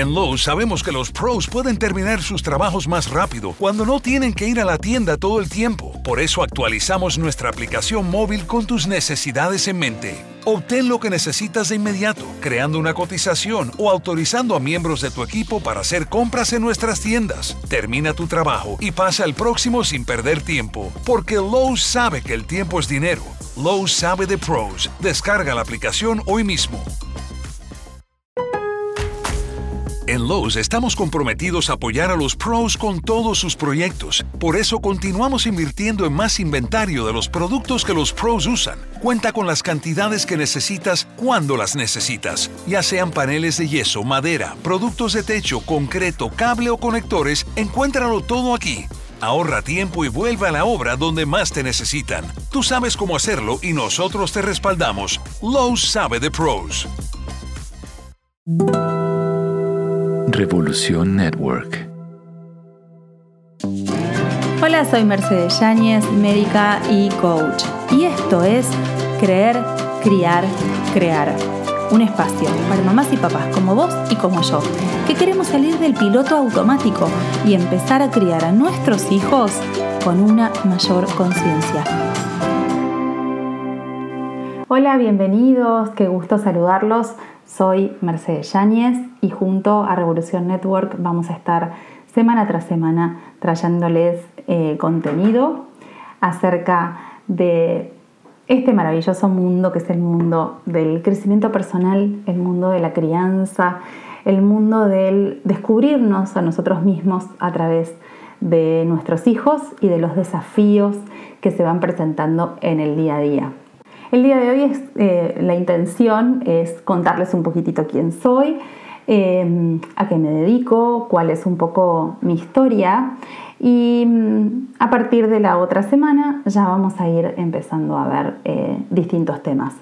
En Lowe's sabemos que los pros pueden terminar sus trabajos más rápido cuando no tienen que ir a la tienda todo el tiempo. Por eso actualizamos nuestra aplicación móvil con tus necesidades en mente. Obtén lo que necesitas de inmediato, creando una cotización o autorizando a miembros de tu equipo para hacer compras en nuestras tiendas. Termina tu trabajo y pasa al próximo sin perder tiempo, porque Lowe's sabe que el tiempo es dinero. Lowe's sabe de pros. Descarga la aplicación hoy mismo. En Lowe's estamos comprometidos a apoyar a los pros con todos sus proyectos. Por eso continuamos invirtiendo en más inventario de los productos que los pros usan. Cuenta con las cantidades que necesitas cuando las necesitas, ya sean paneles de yeso, madera, productos de techo, concreto, cable o conectores, encuéntralo todo aquí. Ahorra tiempo y vuelve a la obra donde más te necesitan. Tú sabes cómo hacerlo y nosotros te respaldamos. Lowe's sabe de pros. Revolución Network. Hola, soy Mercedes Yáñez, médica y coach. Y esto es Creer, Criar, Crear. Un espacio para mamás y papás como vos y como yo, que queremos salir del piloto automático y empezar a criar a nuestros hijos con una mayor conciencia. Hola, bienvenidos, qué gusto saludarlos. Soy Mercedes Yáñez y junto a Revolución Network vamos a estar semana tras semana trayéndoles eh, contenido acerca de este maravilloso mundo que es el mundo del crecimiento personal, el mundo de la crianza, el mundo del descubrirnos a nosotros mismos a través de nuestros hijos y de los desafíos que se van presentando en el día a día. El día de hoy es, eh, la intención es contarles un poquitito quién soy, eh, a qué me dedico, cuál es un poco mi historia y mm, a partir de la otra semana ya vamos a ir empezando a ver eh, distintos temas.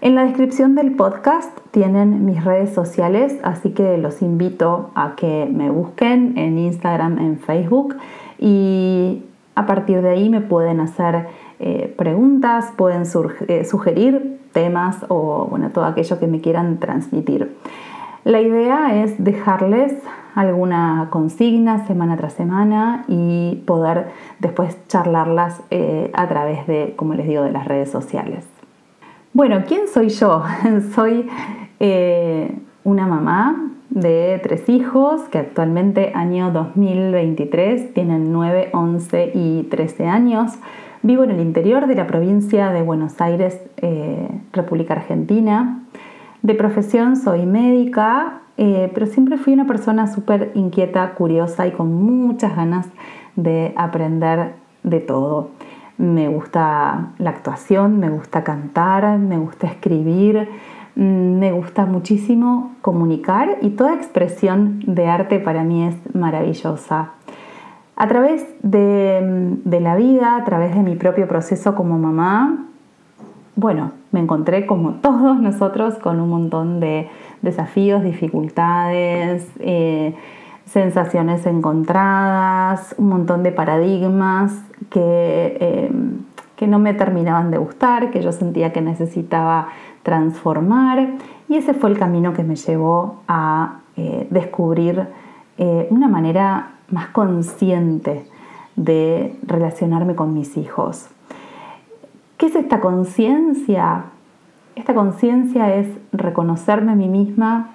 En la descripción del podcast tienen mis redes sociales, así que los invito a que me busquen en Instagram, en Facebook y a partir de ahí me pueden hacer eh, preguntas, pueden eh, sugerir temas o bueno, todo aquello que me quieran transmitir. La idea es dejarles alguna consigna semana tras semana y poder después charlarlas eh, a través de, como les digo, de las redes sociales. Bueno, ¿quién soy yo? soy una mamá de tres hijos que actualmente año 2023 tienen 9, 11 y 13 años. Vivo en el interior de la provincia de Buenos Aires, eh, República Argentina. De profesión soy médica, eh, pero siempre fui una persona súper inquieta, curiosa y con muchas ganas de aprender de todo. Me gusta la actuación, me gusta cantar, me gusta escribir, mm, me gusta muchísimo comunicar y toda expresión de arte para mí es maravillosa. A través de, la vida, a través de mi propio proceso como mamá, bueno, me encontré como todos nosotros con un montón de desafíos, dificultades, eh, sensaciones encontradas, un montón de paradigmas que, eh, que, no me terminaban de gustar, que yo sentía que necesitaba transformar. Y ese fue el camino que me llevó a eh, descubrir una manera más consciente de relacionarme con mis hijos. ¿Qué es esta conciencia? Esta conciencia es reconocerme a mí misma,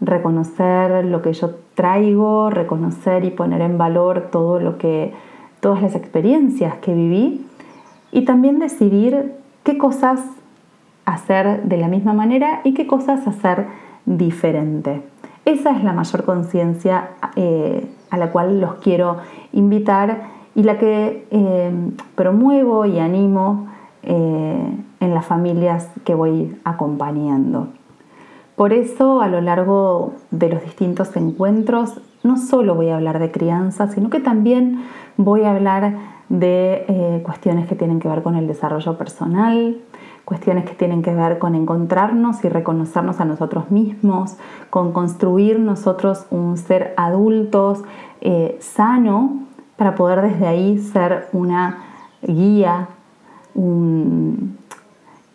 reconocer lo que yo traigo, reconocer y poner en valor todo lo que, todas las experiencias que viví y también decidir qué cosas hacer de la misma manera y qué cosas hacer diferente. Esa es la mayor conciencia eh, a la cual los quiero invitar y la que eh, promuevo y animo eh, en las familias que voy acompañando. Por eso a lo largo de los distintos encuentros no solo voy a hablar de crianza, sino que también voy a hablar de cuestiones que tienen que ver con el desarrollo personal, cuestiones que tienen que ver con encontrarnos y reconocernos a nosotros mismos, con construir nosotros un ser adultos eh, sano para poder desde ahí ser una guía, un,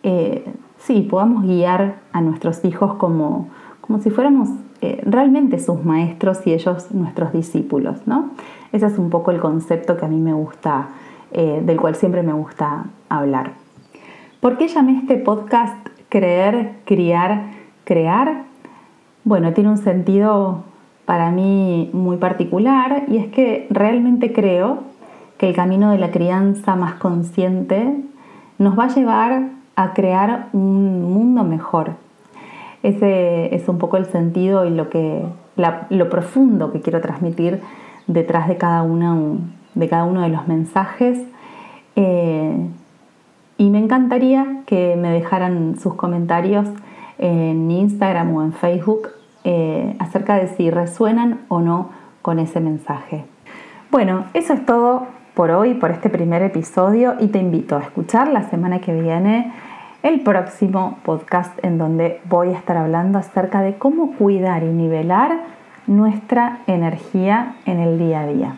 eh, sí, podamos guiar a nuestros hijos como, como si fuéramos eh, realmente sus maestros y ellos nuestros discípulos, ¿no? Ese es un poco el concepto que a mí me gusta, del cual siempre me gusta hablar. ¿Por qué llamé este podcast Creer, Criar, Crear? Bueno, tiene un sentido para mí muy particular y es que realmente creo que el camino de la crianza más consciente nos va a llevar a crear un mundo mejor. Ese es un poco el sentido y lo, que, lo profundo que quiero transmitir detrás de cada uno de, cada uno de los mensajes. Eh, y me encantaría que me dejaran sus comentarios en Instagram o en Facebook eh, acerca de si resuenan o no con ese mensaje. Bueno, eso es todo por hoy, por este primer episodio y te invito a escuchar la semana que viene el próximo podcast en donde voy a estar hablando acerca de cómo cuidar y nivelar nuestra energía en el día a día.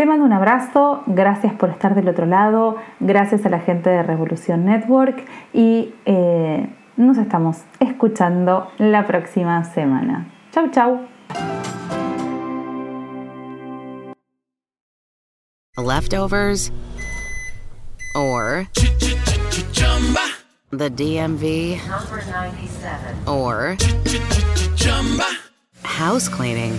Te mando un abrazo, gracias por estar del otro lado, gracias a la gente de Revolución Network y eh, nos estamos escuchando la próxima semana. Chau, chau. leftovers, or the DMV, number 97, or house cleaning,